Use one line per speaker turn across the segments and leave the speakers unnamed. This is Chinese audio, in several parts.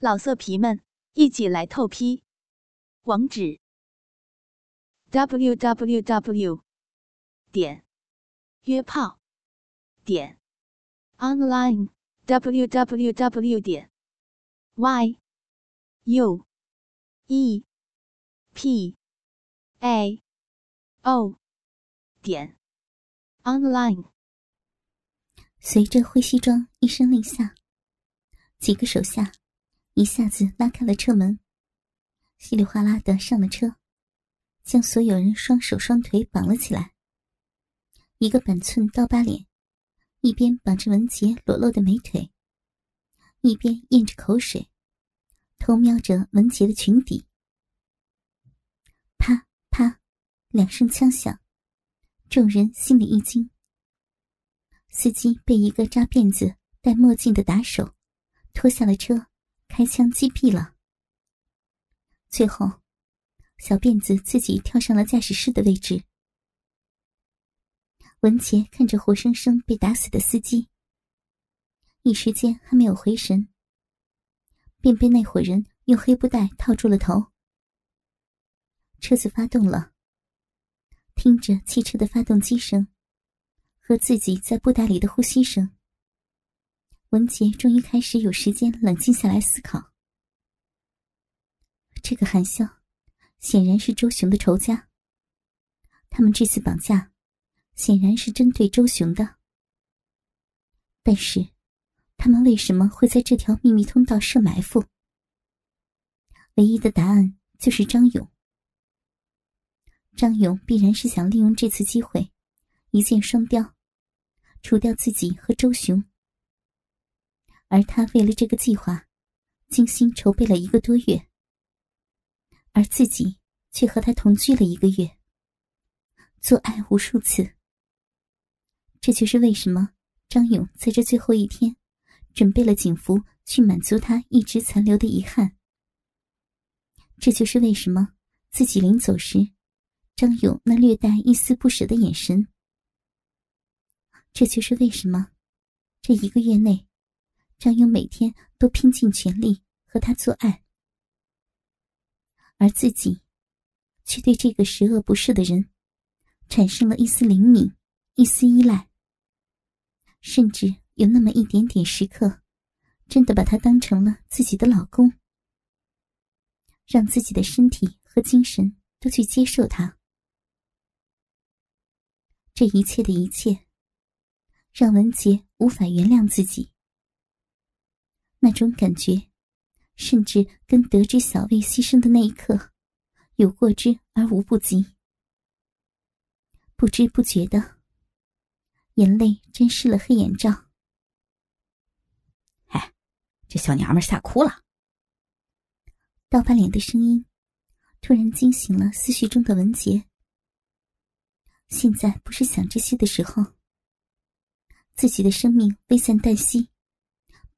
老色皮们，一起来透批！网址：w w w 点约炮点 online w w w 点 y u e p a o 点 online。
随着灰西装一声令下，几个手下。一下子拉开了车门，稀里哗啦的上了车，将所有人双手双腿绑了起来。一个板寸刀疤脸，一边绑着文杰裸露的美腿，一边咽着口水，偷瞄着文杰的裙底。啪啪，两声枪响，众人心里一惊。司机被一个扎辫子、戴墨镜的打手拖下了车。开枪击毙了。最后，小辫子自己跳上了驾驶室的位置。文杰看着活生生被打死的司机，一时间还没有回神，便被那伙人用黑布袋套住了头。车子发动了，听着汽车的发动机声和自己在布袋里的呼吸声。文杰终于开始有时间冷静下来思考。这个韩笑，显然是周雄的仇家。他们这次绑架，显然是针对周雄的。但是，他们为什么会在这条秘密通道设埋伏？唯一的答案就是张勇。张勇必然是想利用这次机会，一箭双雕，除掉自己和周雄。而他为了这个计划，精心筹备了一个多月，而自己却和他同居了一个月，做爱无数次。这就是为什么张勇在这最后一天，准备了警服去满足他一直残留的遗憾。这就是为什么自己临走时，张勇那略带一丝不舍的眼神。这就是为什么，这一个月内。张勇每天都拼尽全力和他做爱，而自己却对这个十恶不赦的人产生了一丝灵敏、一丝依赖，甚至有那么一点点时刻，真的把他当成了自己的老公，让自己的身体和精神都去接受他。这一切的一切，让文杰无法原谅自己。那种感觉，甚至跟得知小魏牺牲的那一刻，有过之而无不及。不知不觉的，眼泪沾湿了黑眼罩。
哎，这小娘们吓哭了。
刀疤脸的声音，突然惊醒了思绪中的文杰。现在不是想这些的时候。自己的生命危在旦夕。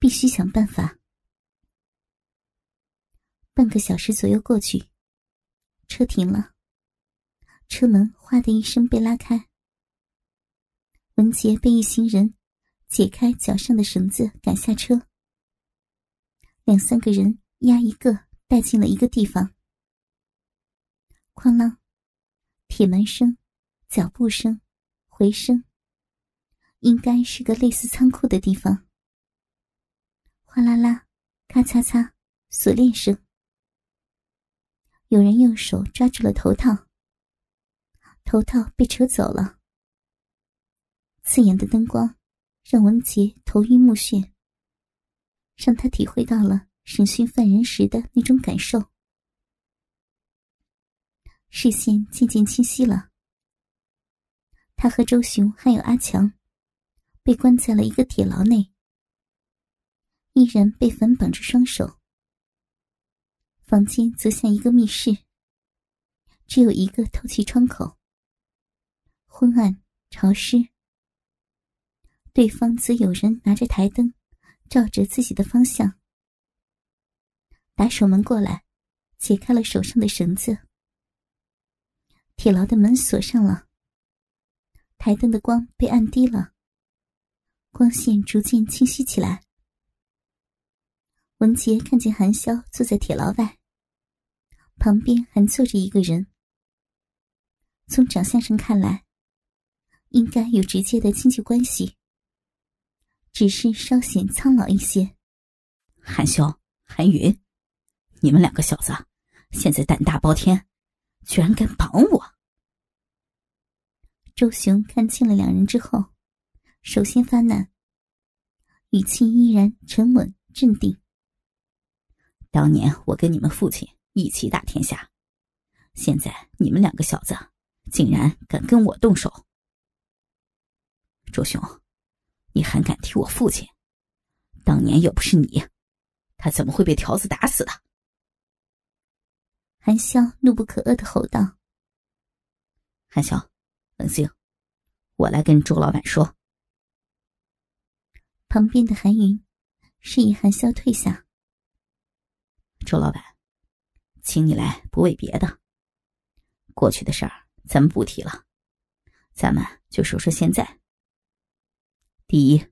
必须想办法。半个小时左右过去，车停了，车门“哗”的一声被拉开，文杰被一行人解开脚上的绳子赶下车，两三个人压一个带进了一个地方。哐啷，铁门声、脚步声、回声，应该是个类似仓库的地方。哗啦啦，咔嚓嚓，锁链声。有人用手抓住了头套，头套被扯走了。刺眼的灯光让文杰头晕目眩，让他体会到了审讯犯人时的那种感受。视线渐渐清晰了，他和周雄还有阿强，被关在了一个铁牢内。依然被反绑着双手。房间则像一个密室，只有一个透气窗口。昏暗潮湿。对方则有人拿着台灯，照着自己的方向。打手们过来，解开了手上的绳子。铁牢的门锁上了。台灯的光被按低了，光线逐渐清晰起来。文杰看见韩潇坐在铁牢外，旁边还坐着一个人。从长相上看来，应该有直接的亲戚关系，只是稍显苍老一些。
韩潇、韩云，你们两个小子现在胆大包天，居然敢绑我！
周雄看清了两人之后，首先发难，语气依然沉稳镇定。
当年我跟你们父亲一起打天下，现在你们两个小子竟然敢跟我动手！周雄，你还敢提我父亲？当年又不是你，他怎么会被条子打死的？
韩潇怒不可遏的吼道：“
韩潇，冷静，我来跟周老板说。”
旁边的韩云示意韩潇退下。
周老板，请你来不为别的。过去的事儿咱们不提了，咱们就说说现在。第一，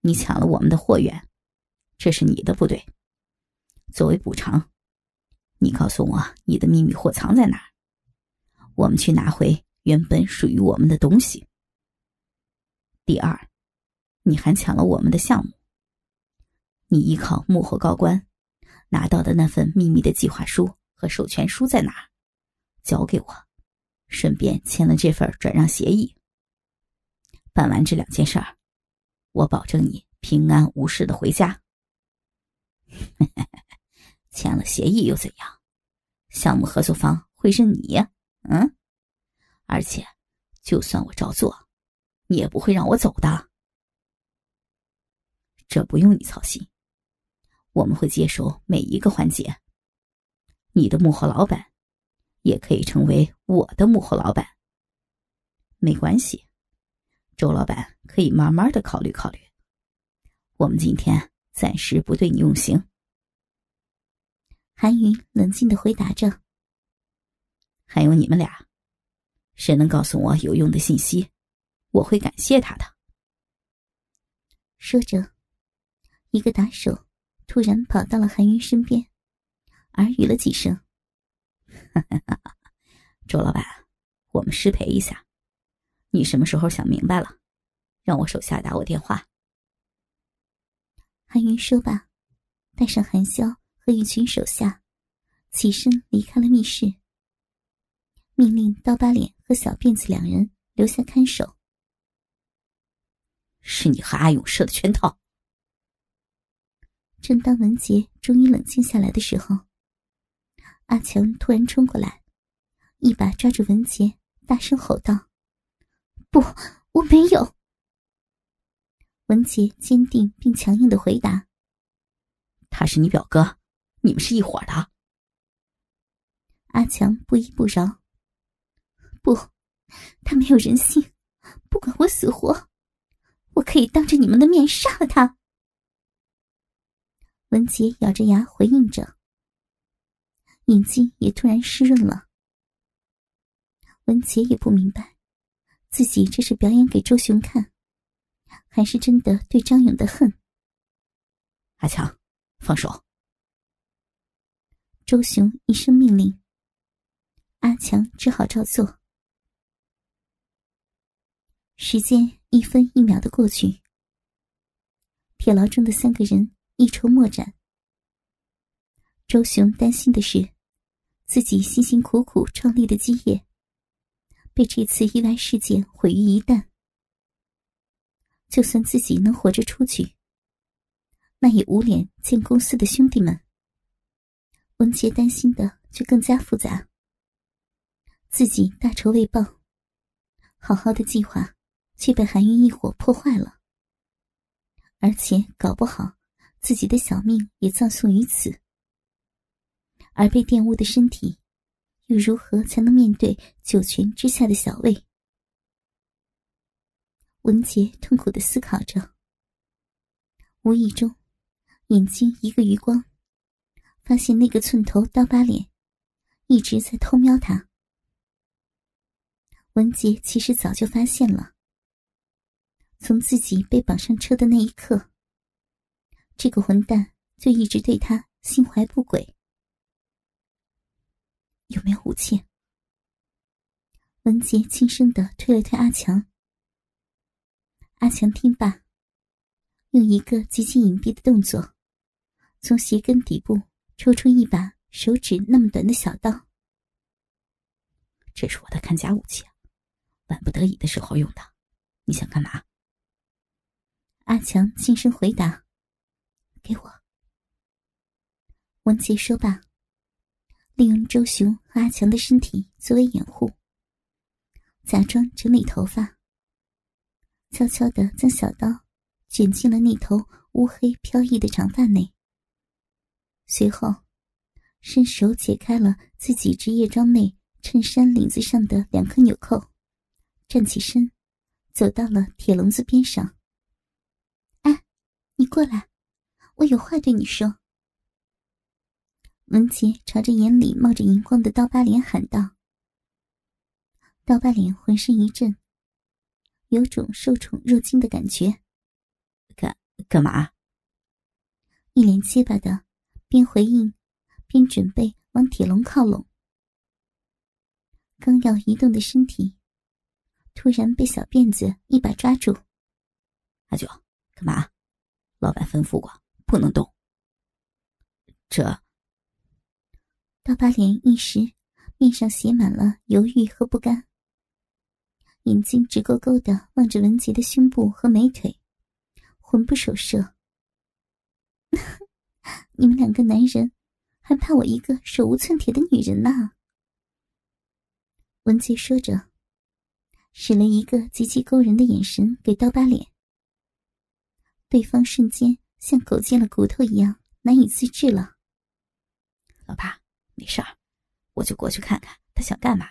你抢了我们的货源，这是你的不对。作为补偿，你告诉我你的秘密货藏在哪儿，我们去拿回原本属于我们的东西。第二，你还抢了我们的项目。你依靠幕后高官。拿到的那份秘密的计划书和授权书在哪？交给我，顺便签了这份转让协议。办完这两件事儿，我保证你平安无事的回家。签了协议又怎样？项目合作方会是你？嗯？而且，就算我照做，你也不会让我走的。这不用你操心。我们会接手每一个环节。你的幕后老板，也可以成为我的幕后老板。没关系，周老板可以慢慢的考虑考虑。我们今天暂时不对你用刑。
韩云冷静的回答着。
还有你们俩，谁能告诉我有用的信息，我会感谢他的。
说着，一个打手。突然跑到了韩云身边，耳语了几声：“
周老板，我们失陪一下。你什么时候想明白了，让我手下打我电话。”
韩云说罢，带上韩潇和一群手下，起身离开了密室，命令刀疤脸和小辫子两人留下看守。
是你和阿勇设的圈套。
正当文杰终于冷静下来的时候，阿强突然冲过来，一把抓住文杰，大声吼道：“不，我没有！”文杰坚定并强硬的回答：“
他是你表哥，你们是一伙的。”
阿强不依不饶：“不，他没有人性，不管我死活，我可以当着你们的面杀了他。”文杰咬着牙回应着，眼睛也突然湿润了。文杰也不明白，自己这是表演给周雄看，还是真的对张勇的恨。
阿强，放手！
周雄一声命令，阿强只好照做。时间一分一秒的过去，铁牢中的三个人。一筹莫展。周雄担心的是，自己辛辛苦苦创立的基业，被这次意外事件毁于一旦。就算自己能活着出去，那也无脸见公司的兄弟们。文杰担心的却更加复杂。自己大仇未报，好好的计划却被韩云一伙破坏了，而且搞不好。自己的小命也葬送于此，而被玷污的身体，又如何才能面对九泉之下的小魏？文杰痛苦的思考着，无意中，眼睛一个余光，发现那个寸头刀疤脸一直在偷瞄他。文杰其实早就发现了，从自己被绑上车的那一刻。这个混蛋就一直对他心怀不轨。有没有武器？文杰轻声的推了推阿强。阿强听罢，用一个极其隐蔽的动作，从鞋跟底部抽出一把手指那么短的小刀。
这是我的看家武器，万不得已的时候用的。你想干嘛？
阿强轻声回答：“给我。”文杰说罢，利用周雄和阿强的身体作为掩护，假装整理头发，悄悄的将小刀卷进了那头乌黑飘逸的长发内。随后，伸手解开了自己职业装内。衬衫领子上的两颗纽扣，站起身，走到了铁笼子边上。哎，你过来，我有话对你说。文杰朝着眼里冒着荧光的刀疤脸喊道。刀疤脸浑身一震，有种受宠若惊的感觉。
干干嘛？
一脸结巴的，边回应，边准备往铁笼靠拢。刚要移动的身体，突然被小辫子一把抓住。
阿九，干嘛？老板吩咐过，不能动。这
刀疤脸一时面上写满了犹豫和不甘，眼睛直勾勾的望着文杰的胸部和美腿，魂不守舍。你们两个男人，还怕我一个手无寸铁的女人呐？文杰说着，使了一个极其勾人的眼神给刀疤脸。对方瞬间像狗见了骨头一样难以自制了。
老爸，没事儿，我就过去看看他想干嘛。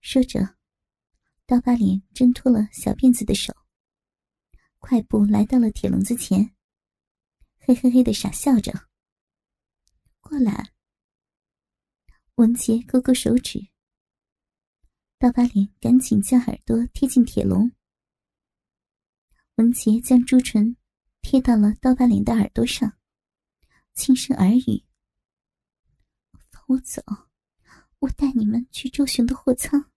说着，刀疤脸挣脱了小辫子的手，快步来到了铁笼子前，嘿嘿嘿的傻笑着。过来。文杰勾勾手指，刀疤脸赶紧将耳朵贴近铁笼。文杰将朱唇贴到了刀疤脸的耳朵上，轻声耳语：“放我走，我带你们去周雄的货仓，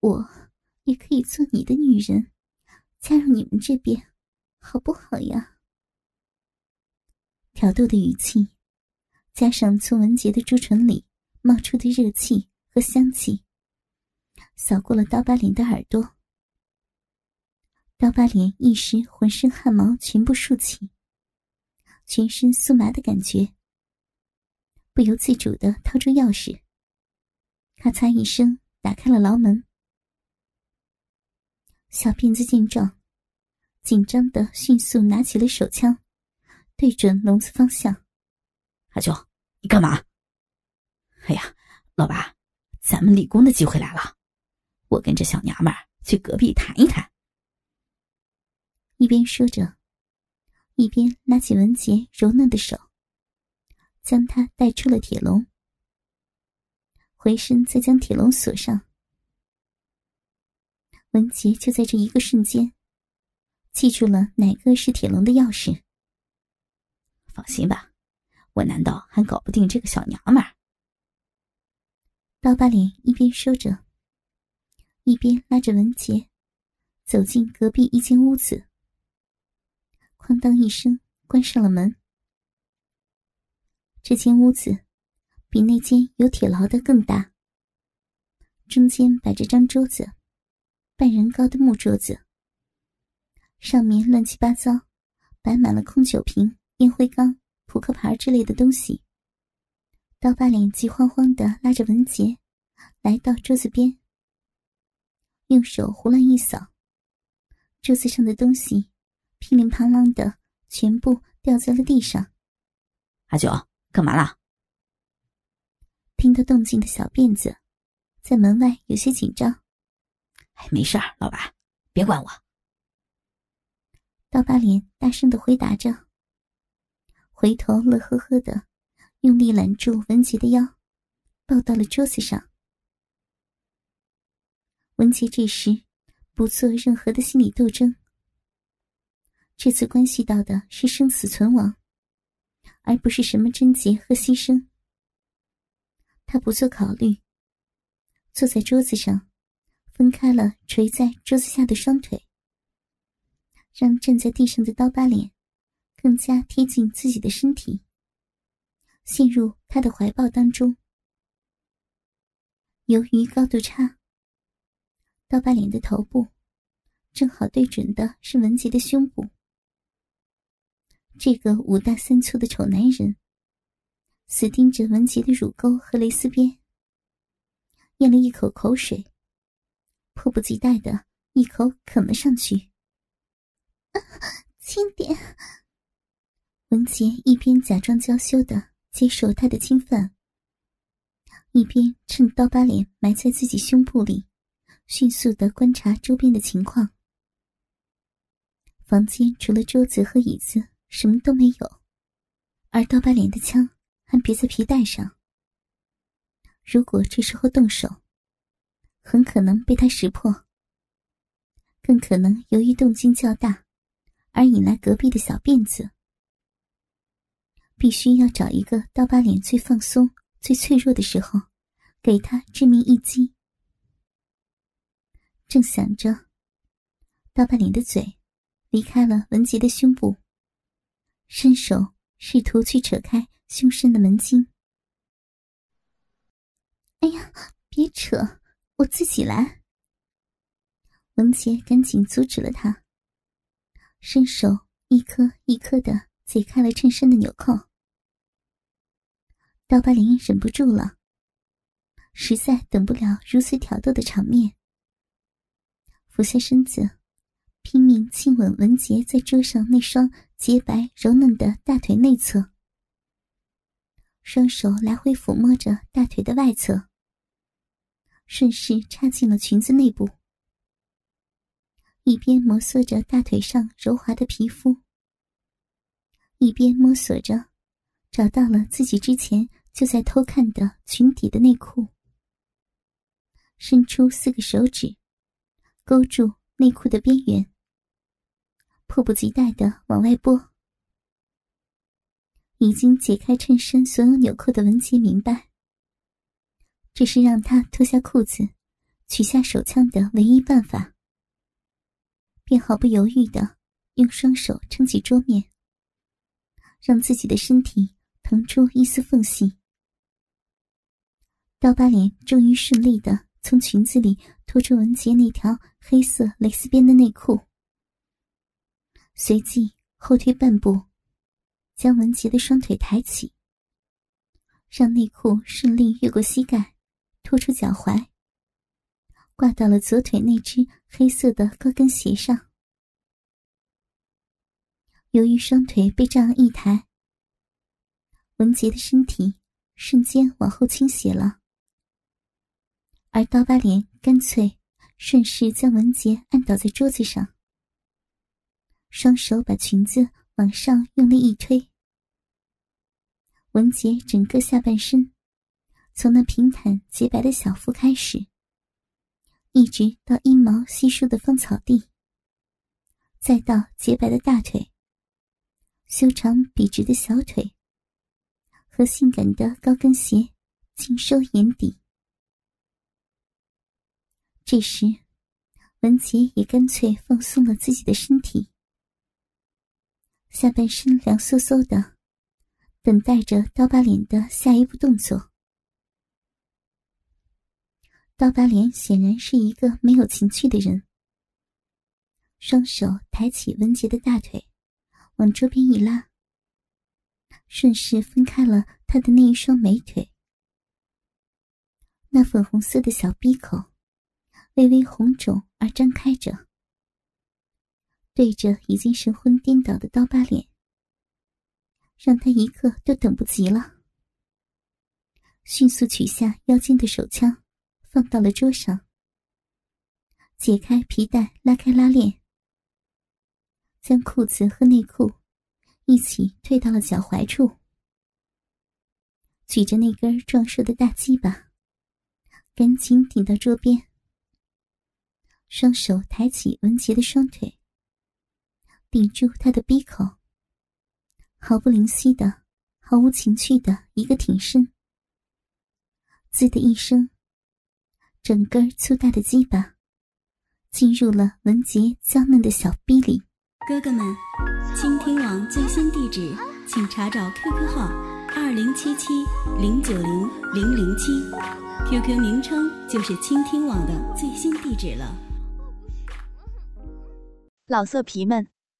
我也可以做你的女人，加入你们这边，好不好呀？”挑逗的语气，加上从文杰的朱唇里。冒出的热气和香气，扫过了刀疤脸的耳朵。刀疤脸一时浑身汗毛全部竖起，全身酥麻的感觉，不由自主的掏出钥匙，咔嚓一声打开了牢门。小辫子见状，紧张的迅速拿起了手枪，对准笼子方向。
阿秋，你干嘛？哎呀，老爸，咱们立功的机会来了，我跟这小娘们儿去隔壁谈一谈。
一边说着，一边拉起文杰柔嫩的手，将他带出了铁笼，回身再将铁笼锁上。文杰就在这一个瞬间，记住了哪个是铁笼的钥匙。
放心吧，我难道还搞不定这个小娘们儿？
刀疤脸一边说着，一边拉着文杰走进隔壁一间屋子。哐当一声，关上了门。这间屋子比那间有铁牢的更大。中间摆着张桌子，半人高的木桌子，上面乱七八糟摆满了空酒瓶、烟灰缸、扑克牌之类的东西。刀疤脸急慌慌的拉着文杰，来到桌子边，用手胡乱一扫，桌子上的东西噼里啪啦的全部掉在了地上。
阿九，干嘛啦？
听到动静的小辫子在门外有些紧张。
哎，没事儿，老板，别管我。
刀疤脸大声的回答着，回头乐呵呵的。用力揽住文杰的腰，抱到了桌子上。文杰这时不做任何的心理斗争，这次关系到的是生死存亡，而不是什么贞洁和牺牲。他不做考虑，坐在桌子上，分开了垂在桌子下的双腿，让站在地上的刀疤脸更加贴近自己的身体，陷入他的怀抱当中。由于高度差，刀疤脸的头部正好对准的是文杰的胸部。这个五大三粗的丑男人。死盯着文杰的乳沟和蕾丝边，咽了一口口水，迫不及待的一口啃了上去。轻点。文杰一边假装娇羞的接受他的侵犯，一边趁刀疤脸埋在自己胸部里，迅速的观察周边的情况。房间除了桌子和椅子，什么都没有，而刀疤脸的枪。还别在皮带上。如果这时候动手，很可能被他识破，更可能由于动静较大，而引来隔壁的小辫子。必须要找一个刀疤脸最放松、最脆弱的时候，给他致命一击。正想着，刀疤脸的嘴离开了文杰的胸部，伸手试图去扯开。胸身的门襟。哎呀，别扯，我自己来。文杰赶紧阻止了他，伸手一颗一颗的解开了衬衫的纽扣。刀疤脸忍不住了，实在等不了如此挑逗的场面，俯下身子，拼命亲吻文杰在桌上那双洁白柔嫩的大腿内侧。双手来回抚摸着大腿的外侧，顺势插进了裙子内部，一边摩挲着大腿上柔滑的皮肤，一边摸索着，找到了自己之前就在偷看的裙底的内裤，伸出四个手指，勾住内裤的边缘，迫不及待的往外拨。已经解开衬衫所有纽扣的文杰明白，这是让他脱下裤子、取下手枪的唯一办法，便毫不犹豫的用双手撑起桌面，让自己的身体腾出一丝缝隙。刀疤脸终于顺利的从裙子里拖出文杰那条黑色蕾丝边的内裤，随即后退半步。将文杰的双腿抬起，让内裤顺利越过膝盖，拖出脚踝，挂到了左腿那只黑色的高跟鞋上。由于双腿被这样一抬，文杰的身体瞬间往后倾斜了，而刀疤脸干脆顺势将文杰按倒在桌子上，双手把裙子。往上用力一推，文杰整个下半身，从那平坦洁白的小腹开始，一直到阴毛稀疏的芳草地，再到洁白的大腿、修长笔直的小腿和性感的高跟鞋，尽收眼底。这时，文杰也干脆放松了自己的身体。下半身凉飕飕的，等待着刀疤脸的下一步动作。刀疤脸显然是一个没有情趣的人，双手抬起文杰的大腿，往桌边一拉，顺势分开了他的那一双美腿。那粉红色的小闭口，微微红肿而张开着。对着已经神魂颠倒的刀疤脸，让他一刻都等不及了。迅速取下腰间的手枪，放到了桌上，解开皮带，拉开拉链，将裤子和内裤一起退到了脚踝处，举着那根壮硕的大鸡巴，赶紧顶到桌边，双手抬起文杰的双腿。抵住他的鼻口，毫不灵犀的、毫无情趣的一个挺身，滋的一声，整根粗大的鸡巴进入了文杰娇嫩的小逼里。
哥哥们，倾听网最新地址，请查找 QQ 号二零七七零九零零零七，QQ 名称就是倾听网的最新地址了。
老色皮们，